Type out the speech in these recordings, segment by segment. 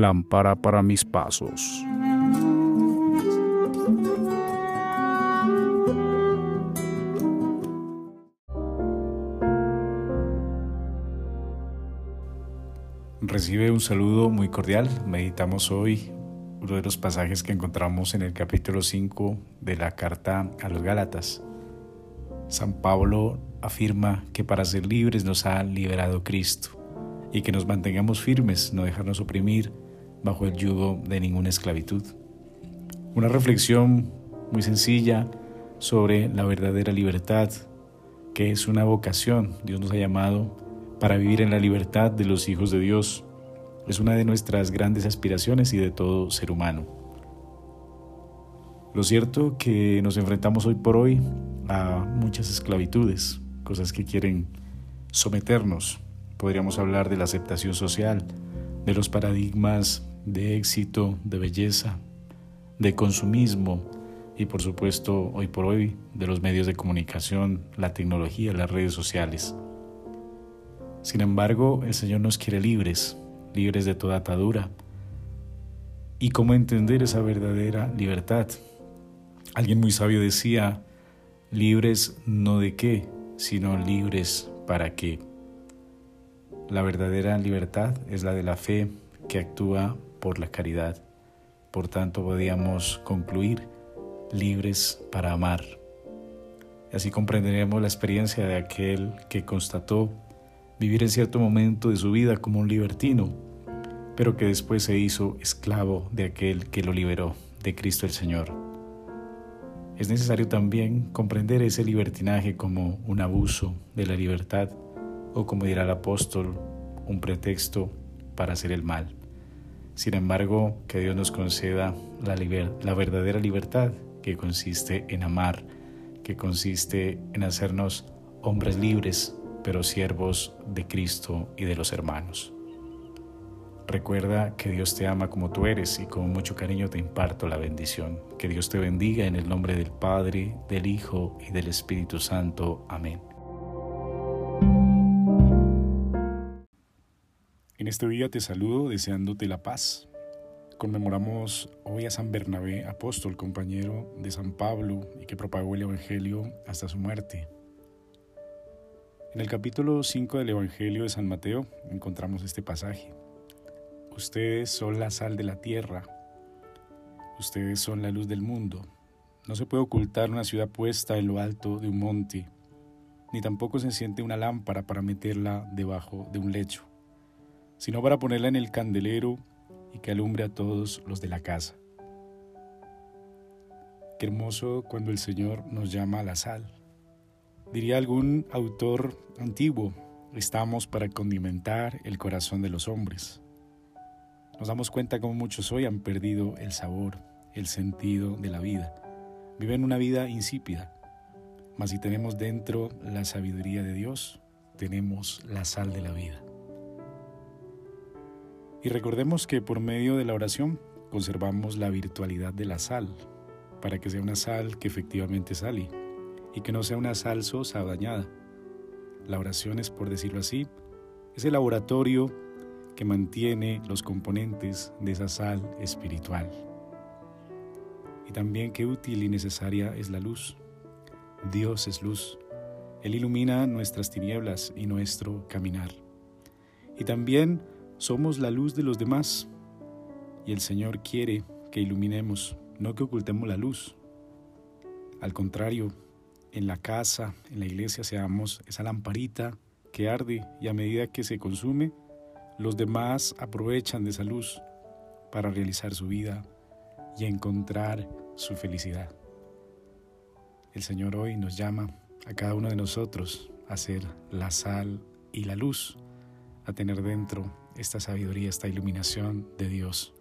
lámpara para mis pasos. Recibe un saludo muy cordial. Meditamos hoy uno de los pasajes que encontramos en el capítulo 5 de la carta a los Gálatas. San Pablo afirma que para ser libres nos ha liberado Cristo y que nos mantengamos firmes, no dejarnos oprimir bajo el yugo de ninguna esclavitud. Una reflexión muy sencilla sobre la verdadera libertad, que es una vocación. Dios nos ha llamado para vivir en la libertad de los hijos de Dios. Es una de nuestras grandes aspiraciones y de todo ser humano. Lo cierto que nos enfrentamos hoy por hoy a muchas esclavitudes, cosas que quieren someternos, Podríamos hablar de la aceptación social, de los paradigmas de éxito, de belleza, de consumismo y por supuesto hoy por hoy de los medios de comunicación, la tecnología, las redes sociales. Sin embargo, el Señor nos quiere libres, libres de toda atadura. ¿Y cómo entender esa verdadera libertad? Alguien muy sabio decía, libres no de qué, sino libres para qué. La verdadera libertad es la de la fe que actúa por la caridad. Por tanto, podríamos concluir libres para amar. Así comprenderemos la experiencia de aquel que constató vivir en cierto momento de su vida como un libertino, pero que después se hizo esclavo de aquel que lo liberó, de Cristo el Señor. Es necesario también comprender ese libertinaje como un abuso de la libertad o como dirá el apóstol, un pretexto para hacer el mal. Sin embargo, que Dios nos conceda la, la verdadera libertad que consiste en amar, que consiste en hacernos hombres libres, pero siervos de Cristo y de los hermanos. Recuerda que Dios te ama como tú eres y con mucho cariño te imparto la bendición. Que Dios te bendiga en el nombre del Padre, del Hijo y del Espíritu Santo. Amén. En este día te saludo deseándote la paz. Conmemoramos hoy a San Bernabé, apóstol, compañero de San Pablo y que propagó el Evangelio hasta su muerte. En el capítulo 5 del Evangelio de San Mateo encontramos este pasaje. Ustedes son la sal de la tierra, ustedes son la luz del mundo. No se puede ocultar una ciudad puesta en lo alto de un monte, ni tampoco se siente una lámpara para meterla debajo de un lecho sino para ponerla en el candelero y que alumbre a todos los de la casa. Qué hermoso cuando el Señor nos llama a la sal. Diría algún autor antiguo, estamos para condimentar el corazón de los hombres. Nos damos cuenta cómo muchos hoy han perdido el sabor, el sentido de la vida. Viven una vida insípida. Mas si tenemos dentro la sabiduría de Dios, tenemos la sal de la vida. Y recordemos que por medio de la oración conservamos la virtualidad de la sal, para que sea una sal que efectivamente sale y que no sea una sal sosa o dañada. La oración es, por decirlo así, ese laboratorio que mantiene los componentes de esa sal espiritual. Y también qué útil y necesaria es la luz. Dios es luz. Él ilumina nuestras tinieblas y nuestro caminar. Y también somos la luz de los demás y el Señor quiere que iluminemos, no que ocultemos la luz. Al contrario, en la casa, en la iglesia, seamos esa lamparita que arde y a medida que se consume, los demás aprovechan de esa luz para realizar su vida y encontrar su felicidad. El Señor hoy nos llama a cada uno de nosotros a ser la sal y la luz, a tener dentro esta sabiduría, esta iluminación de Dios.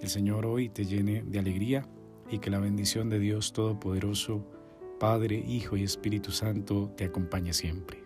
El Señor hoy te llene de alegría y que la bendición de Dios Todopoderoso, Padre, Hijo y Espíritu Santo te acompañe siempre.